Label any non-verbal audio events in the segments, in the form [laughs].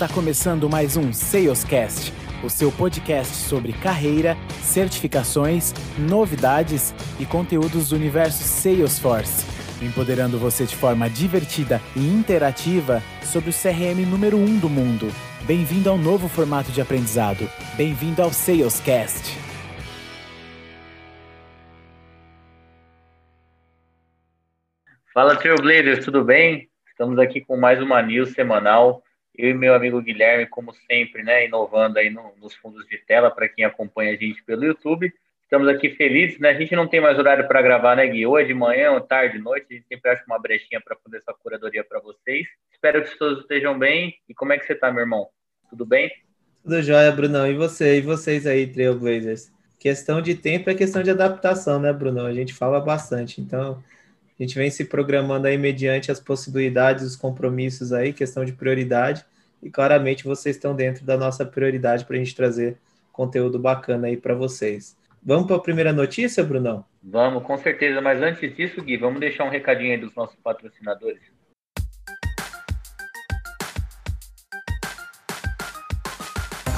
Está começando mais um Salescast, o seu podcast sobre carreira, certificações, novidades e conteúdos do universo Salesforce, empoderando você de forma divertida e interativa sobre o CRM número 1 um do mundo. Bem-vindo ao novo formato de aprendizado. Bem-vindo ao Salescast. Fala Trailblazers, tudo bem? Estamos aqui com mais uma news semanal. Eu e meu amigo Guilherme, como sempre, né, inovando aí no, nos fundos de tela para quem acompanha a gente pelo YouTube. Estamos aqui felizes, né? A gente não tem mais horário para gravar, né, Gui? Hoje, de manhã, ou tarde, noite, a gente sempre acha uma brechinha para fazer essa curadoria para vocês. Espero que todos estejam bem. E como é que você está, meu irmão? Tudo bem? Tudo jóia, Brunão. E você? E vocês aí, Trailblazers? Questão de tempo é questão de adaptação, né, Brunão? A gente fala bastante. Então, a gente vem se programando aí mediante as possibilidades, os compromissos aí, questão de prioridade, e claramente vocês estão dentro da nossa prioridade para a gente trazer conteúdo bacana aí para vocês. Vamos para a primeira notícia, Brunão? Vamos, com certeza. Mas antes disso, Gui, vamos deixar um recadinho aí dos nossos patrocinadores.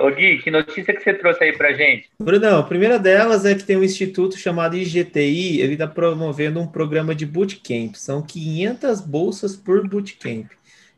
Ô Gui, que notícia que você trouxe aí pra gente? Brunão, a primeira delas é que tem um instituto chamado IGTI, ele está promovendo um programa de bootcamp. São 500 bolsas por bootcamp.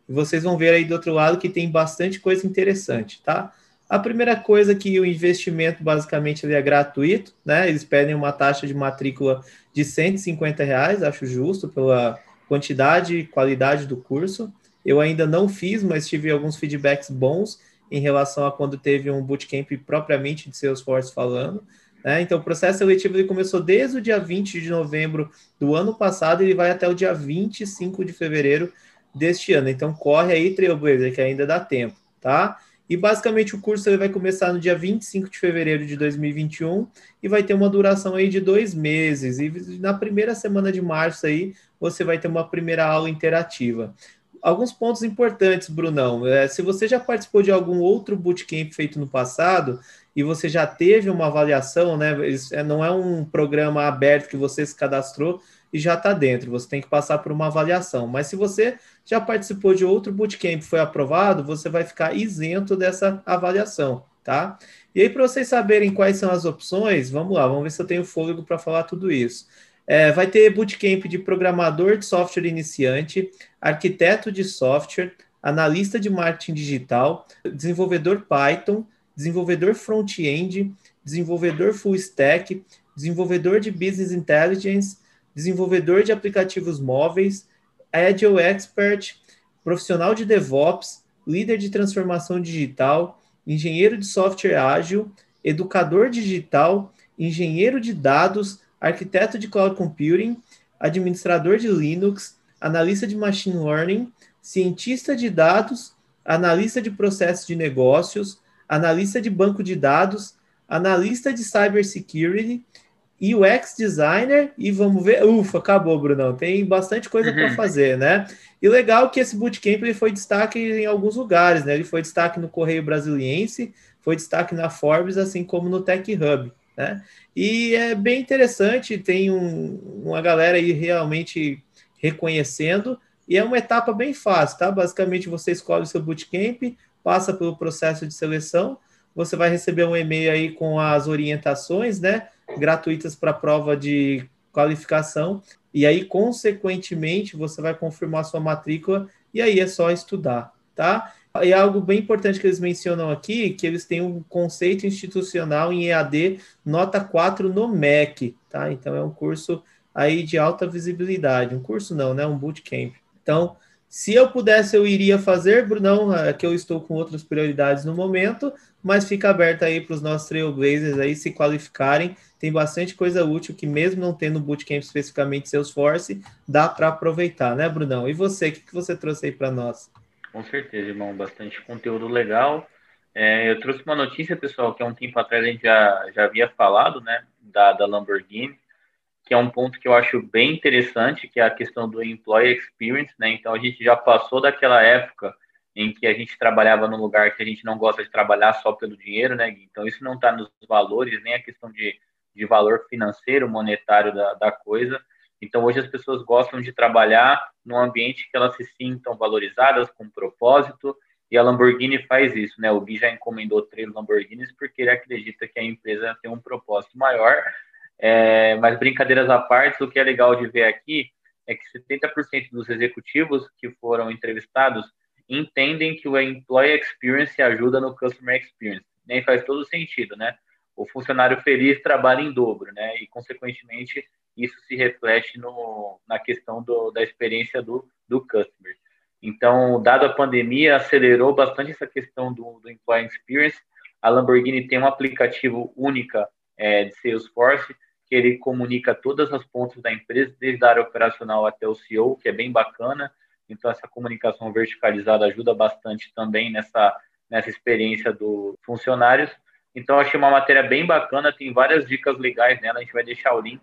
E vocês vão ver aí do outro lado que tem bastante coisa interessante, tá? A primeira coisa é que o investimento basicamente ele é gratuito, né? Eles pedem uma taxa de matrícula de 150 reais, acho justo pela quantidade e qualidade do curso. Eu ainda não fiz, mas tive alguns feedbacks bons em relação a quando teve um bootcamp propriamente de Salesforce falando. Né? Então, o processo seletivo ele começou desde o dia 20 de novembro do ano passado e ele vai até o dia 25 de fevereiro deste ano. Então, corre aí, Trailblazer, que ainda dá tempo, tá? E basicamente o curso ele vai começar no dia 25 de fevereiro de 2021 e vai ter uma duração aí de dois meses. E na primeira semana de março aí você vai ter uma primeira aula interativa alguns pontos importantes, Brunão. É, se você já participou de algum outro bootcamp feito no passado e você já teve uma avaliação, né? É, não é um programa aberto que você se cadastrou e já está dentro. Você tem que passar por uma avaliação. Mas se você já participou de outro bootcamp e foi aprovado, você vai ficar isento dessa avaliação, tá? E aí, para vocês saberem quais são as opções, vamos lá, vamos ver se eu tenho fôlego para falar tudo isso. É, vai ter bootcamp de programador de software iniciante, arquiteto de software, analista de marketing digital, desenvolvedor Python, desenvolvedor front-end, desenvolvedor full stack, desenvolvedor de business intelligence, desenvolvedor de aplicativos móveis, agile expert, profissional de DevOps, líder de transformação digital, engenheiro de software ágil, educador digital, engenheiro de dados, arquiteto de cloud computing, administrador de Linux, analista de machine learning, cientista de dados, analista de processos de negócios, analista de banco de dados, analista de cybersecurity, UX designer e vamos ver. Ufa, acabou, Brunão. Tem bastante coisa uhum. para fazer, né? E legal que esse bootcamp ele foi destaque em alguns lugares, né? Ele foi destaque no Correio Brasiliense, foi destaque na Forbes, assim como no Tech Hub. Né? E é bem interessante, tem um, uma galera aí realmente reconhecendo, e é uma etapa bem fácil, tá? Basicamente, você escolhe o seu bootcamp, passa pelo processo de seleção, você vai receber um e-mail aí com as orientações, né? Gratuitas para prova de qualificação, e aí, consequentemente, você vai confirmar sua matrícula, e aí é só estudar, tá? E algo bem importante que eles mencionam aqui, que eles têm um conceito institucional em EAD nota 4 no MEC, tá? Então é um curso aí de alta visibilidade. Um curso não, né? Um bootcamp. Então, se eu pudesse, eu iria fazer, Brunão, é que eu estou com outras prioridades no momento, mas fica aberto aí para os nossos trailblazers aí se qualificarem. Tem bastante coisa útil que, mesmo não tendo bootcamp especificamente Salesforce, dá para aproveitar, né, Brunão? E você, o que, que você trouxe aí para nós? Com certeza, irmão. Bastante conteúdo legal. É, eu trouxe uma notícia, pessoal, que há um tempo atrás a gente já, já havia falado, né, da, da Lamborghini. que é um ponto que eu acho bem interessante, que é a questão do employee experience, né? Então a gente já passou daquela época em que a gente trabalhava num lugar que a gente não gosta de trabalhar só pelo dinheiro, né? Então isso não está nos valores, nem a questão de, de valor financeiro, monetário da, da coisa. Então hoje as pessoas gostam de trabalhar num ambiente que elas se sintam valorizadas, com propósito, e a Lamborghini faz isso, né? O Gui já encomendou três Lamborghinis porque ele acredita que a empresa tem um propósito maior. É, mas brincadeiras à parte, o que é legal de ver aqui é que 70% dos executivos que foram entrevistados entendem que o employee experience ajuda no customer experience. Nem faz todo sentido, né? O funcionário feliz trabalha em dobro, né? E consequentemente isso se reflete no, na questão do, da experiência do, do customer. Então, dado a pandemia, acelerou bastante essa questão do, do employee experience. A Lamborghini tem um aplicativo única é, de Salesforce que ele comunica todas as pontas da empresa, desde a área operacional até o CEO, que é bem bacana. Então, essa comunicação verticalizada ajuda bastante também nessa, nessa experiência dos funcionários. Então, achei uma matéria bem bacana, tem várias dicas legais nela, a gente vai deixar o link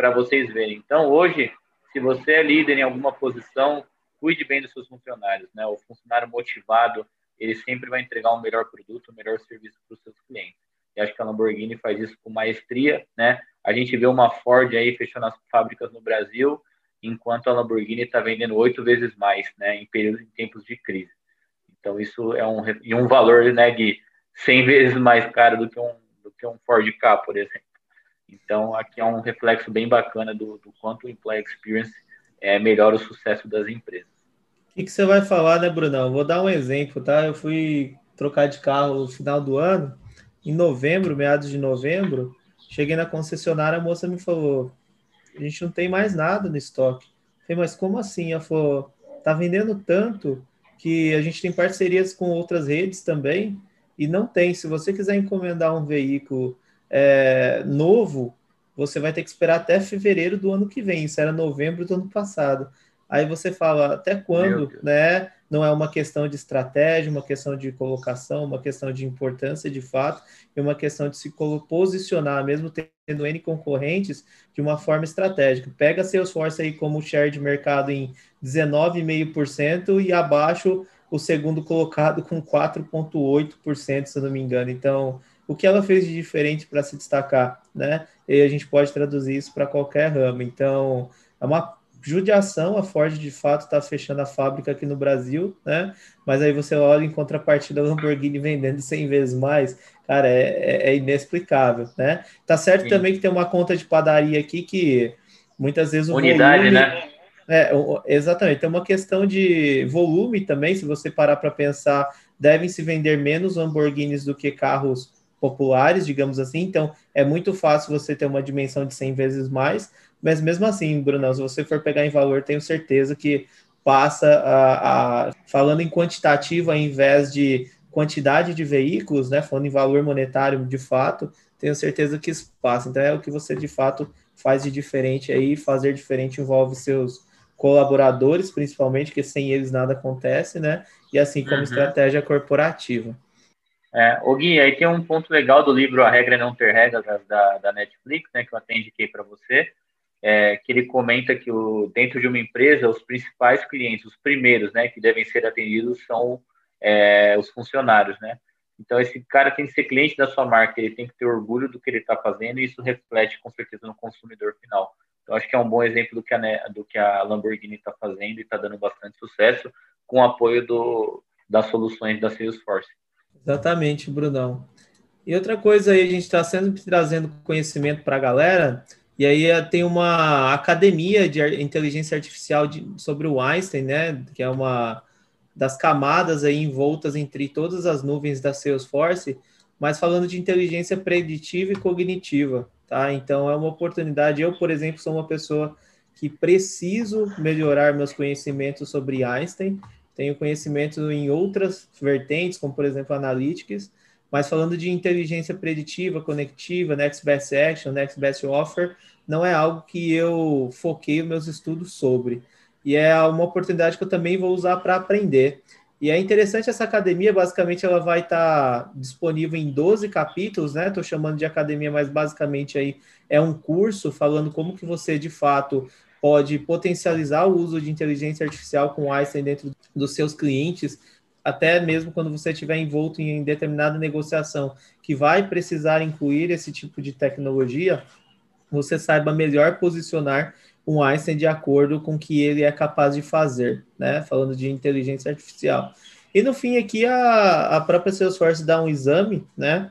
para vocês verem. Então, hoje, se você é líder em alguma posição, cuide bem dos seus funcionários, né? O funcionário motivado, ele sempre vai entregar um melhor produto, um melhor serviço para os seus clientes. E acho que a Lamborghini faz isso com maestria, né? A gente vê uma Ford aí fechando as fábricas no Brasil, enquanto a Lamborghini está vendendo oito vezes mais, né? Em períodos, em tempos de crise. Então isso é um e um valor, né, de 100 vezes mais caro do que um do que um Ford K, por exemplo. Então aqui é um reflexo bem bacana do, do quanto o employee experience é, melhora o sucesso das empresas. O que, que, você vai falar, né, Brunão? Vou dar um exemplo, tá? Eu fui trocar de carro no final do ano, em novembro, meados de novembro, cheguei na concessionária, a moça me falou: a gente não tem mais nada no estoque. Eu falei, mas como assim? Ela falou: tá vendendo tanto que a gente tem parcerias com outras redes também e não tem. Se você quiser encomendar um veículo é, novo, você vai ter que esperar até fevereiro do ano que vem. Isso era novembro do ano passado. Aí você fala até quando, né? Não é uma questão de estratégia, uma questão de colocação, uma questão de importância de fato, e uma questão de se posicionar, mesmo tendo N concorrentes, de uma forma estratégica. Pega Salesforce aí como share de mercado em 19,5% e abaixo o segundo colocado com 4,8%, se eu não me engano. Então, o que ela fez de diferente para se destacar, né? E a gente pode traduzir isso para qualquer ramo. Então, é uma judiação, a Ford de fato está fechando a fábrica aqui no Brasil, né? Mas aí você olha em contrapartida a Lamborghini vendendo 100 vezes mais, cara, é, é, é inexplicável, né? Tá certo Sim. também que tem uma conta de padaria aqui que muitas vezes o Unidade, volume, né? É, exatamente, tem uma questão de volume também, se você parar para pensar, devem se vender menos Lamborghinis do que carros populares, digamos assim, então é muito fácil você ter uma dimensão de 100 vezes mais, mas mesmo assim, Bruno, se você for pegar em valor, tenho certeza que passa a, a falando em quantitativo ao invés de quantidade de veículos, né, falando em valor monetário de fato, tenho certeza que isso passa. Então é o que você de fato faz de diferente aí, fazer diferente envolve seus colaboradores, principalmente, que sem eles nada acontece, né? E assim como uhum. estratégia corporativa. É, o Gui, aí tem um ponto legal do livro A Regra Não Ter Regras da, da Netflix, né, que eu até indiquei para você, é, que ele comenta que o, dentro de uma empresa, os principais clientes, os primeiros, né, que devem ser atendidos são é, os funcionários, né? Então, esse cara tem que ser cliente da sua marca, ele tem que ter orgulho do que ele está fazendo e isso reflete, com certeza, no consumidor final. Então, acho que é um bom exemplo do que a, do que a Lamborghini está fazendo e está dando bastante sucesso com o apoio do, das soluções da Salesforce. Exatamente, Brunão. E outra coisa aí, a gente está sempre trazendo conhecimento para a galera, e aí eh, tem uma academia de inteligência artificial de, sobre o Einstein, né? Que é uma das camadas aí envoltas entre todas as nuvens da Salesforce, mas falando de inteligência preditiva e cognitiva, tá? Então é uma oportunidade. Eu, por exemplo, sou uma pessoa que preciso melhorar meus conhecimentos sobre Einstein tenho conhecimento em outras vertentes, como por exemplo Analytics, mas falando de inteligência preditiva, conectiva, Next Best Action, Next Best Offer, não é algo que eu foquei meus estudos sobre. E é uma oportunidade que eu também vou usar para aprender. E é interessante essa academia, basicamente ela vai estar tá disponível em 12 capítulos, né? Estou chamando de academia, mas basicamente aí é um curso falando como que você de fato pode potencializar o uso de inteligência artificial com Einstein dentro dos seus clientes, até mesmo quando você estiver envolto em determinada negociação que vai precisar incluir esse tipo de tecnologia, você saiba melhor posicionar um Einstein de acordo com o que ele é capaz de fazer, né? Falando de inteligência artificial. E no fim aqui a, a própria Salesforce dá um exame, né?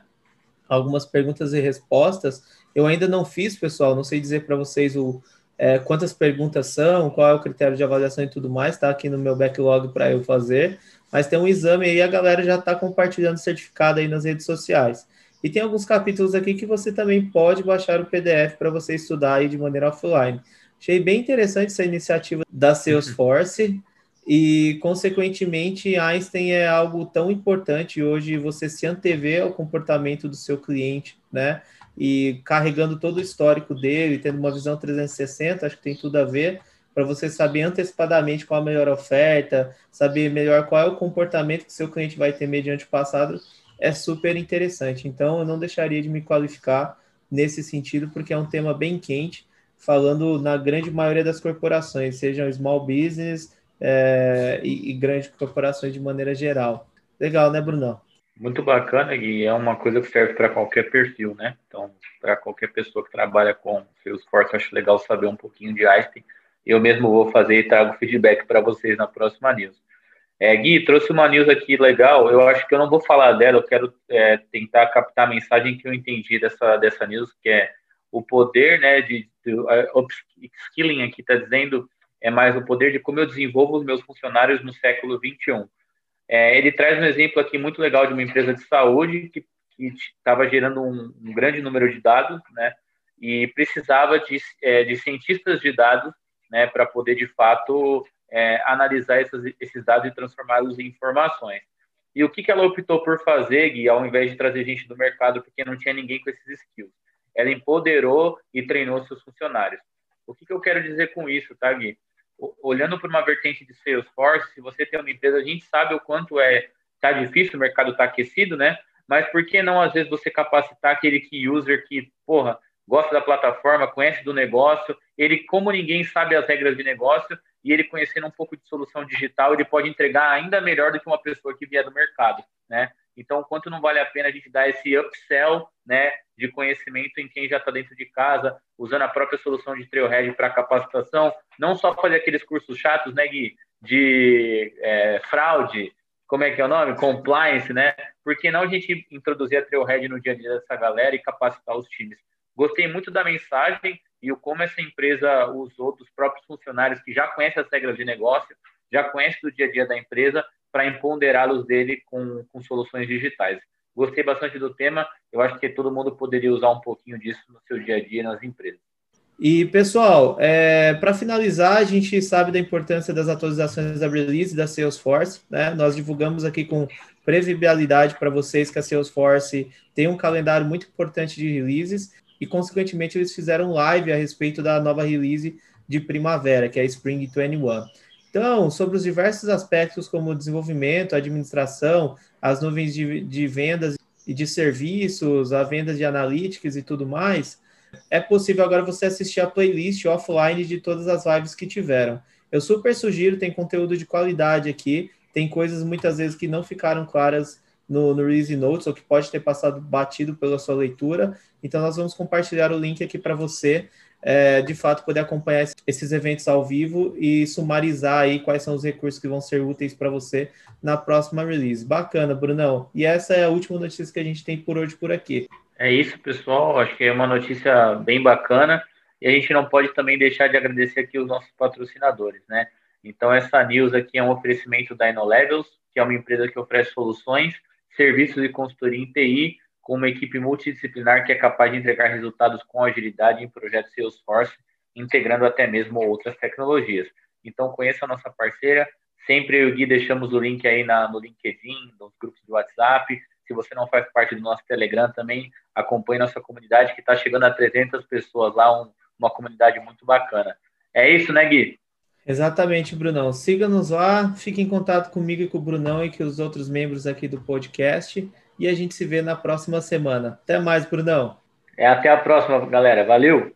Algumas perguntas e respostas. Eu ainda não fiz, pessoal, não sei dizer para vocês o, é, quantas perguntas são, qual é o critério de avaliação e tudo mais, está aqui no meu backlog para eu fazer, mas tem um exame aí, a galera já está compartilhando certificado aí nas redes sociais. E tem alguns capítulos aqui que você também pode baixar o PDF para você estudar aí de maneira offline. Achei bem interessante essa iniciativa da Salesforce [laughs] e, consequentemente, Einstein é algo tão importante hoje você se antever ao comportamento do seu cliente, né? E carregando todo o histórico dele, tendo uma visão 360, acho que tem tudo a ver para você saber antecipadamente qual a melhor oferta, saber melhor qual é o comportamento que seu cliente vai ter mediante o passado, é super interessante. Então, eu não deixaria de me qualificar nesse sentido, porque é um tema bem quente falando na grande maioria das corporações, sejam small business é, e, e, grandes corporações de maneira geral. Legal, né, Brunão? Muito bacana e é uma coisa que serve para qualquer perfil, né? Então, para qualquer pessoa que trabalha com Salesforce, acho legal saber um pouquinho de Einstein. Eu mesmo vou fazer e trago feedback para vocês na próxima news. É, Gui, trouxe uma news aqui legal. Eu acho que eu não vou falar dela, eu quero é, tentar captar a mensagem que eu entendi dessa, dessa news, que é o poder né, de, de uh, upskilling aqui está dizendo é mais o poder de como eu desenvolvo os meus funcionários no século 21. É, ele traz um exemplo aqui muito legal de uma empresa de saúde que estava gerando um, um, grande número de dados, né, e precisava de, é, de cientistas de dados, né, para poder de fato é, analisar esses, esses dados e transformá-los em informações. E o que, que ela optou por fazer, Gui, ao invés de trazer gente do mercado, porque não tinha ninguém com esses skills? ela empoderou e treinou seus funcionários. O que, que eu quero dizer com isso, tá, Gui? Olhando para uma vertente de Salesforce, se você tem uma empresa, a gente sabe o quanto é tá difícil, o mercado tá aquecido, né? Mas por que não, às vezes, você capacitar aquele key user que, porra, gosta da plataforma, conhece do negócio, ele, como ninguém sabe as regras de negócio, e ele conhecendo um pouco de solução digital, ele pode entregar ainda melhor do que uma pessoa que vier do mercado, né? Então, quanto não vale a pena a gente dar esse upsell, né, de conhecimento em quem já está dentro de casa, usando a própria solução de Trailhead para capacitação, não só fazer aqueles cursos chatos, né, Gui, de é, fraude, como é que é o nome? Compliance, né? Por que não a gente introduzir a Trailhead no dia a dia dessa galera e capacitar os times? Gostei muito da mensagem e o como essa empresa usou dos próprios funcionários que já conhecem as regras de negócio, já conhecem do dia a dia da empresa, para empoderá-los dele com, com soluções digitais. Gostei bastante do tema, eu acho que todo mundo poderia usar um pouquinho disso no seu dia a dia nas empresas. E, pessoal, é, para finalizar, a gente sabe da importância das atualizações da release da Salesforce, né? Nós divulgamos aqui com previsibilidade para vocês que a Salesforce tem um calendário muito importante de releases e, consequentemente, eles fizeram live a respeito da nova release de primavera, que é a Spring 21. Então, sobre os diversos aspectos como desenvolvimento, administração, as nuvens de, de vendas e de serviços, a venda de analytics e tudo mais, é possível agora você assistir a playlist offline de todas as lives que tiveram. Eu super sugiro, tem conteúdo de qualidade aqui, tem coisas muitas vezes que não ficaram claras no, no Release Notes ou que pode ter passado batido pela sua leitura. Então, nós vamos compartilhar o link aqui para você é, de fato poder acompanhar esses eventos ao vivo e sumarizar aí quais são os recursos que vão ser úteis para você na próxima release. Bacana, Brunão. E essa é a última notícia que a gente tem por hoje por aqui. É isso, pessoal. Acho que é uma notícia bem bacana e a gente não pode também deixar de agradecer aqui os nossos patrocinadores, né? Então, essa news aqui é um oferecimento da InnoLevels, que é uma empresa que oferece soluções, serviços e consultoria em TI com uma equipe multidisciplinar que é capaz de entregar resultados com agilidade em projetos Salesforce, integrando até mesmo outras tecnologias. Então, conheça a nossa parceira. Sempre eu e o Gui deixamos o link aí na, no LinkedIn, nos grupos de WhatsApp. Se você não faz parte do nosso Telegram também, acompanhe nossa comunidade, que está chegando a 300 pessoas lá, um, uma comunidade muito bacana. É isso, né, Gui? Exatamente, Brunão. Siga-nos lá, fique em contato comigo e com o Brunão e com os outros membros aqui do podcast. E a gente se vê na próxima semana. Até mais, Brunão. É, até a próxima, galera. Valeu!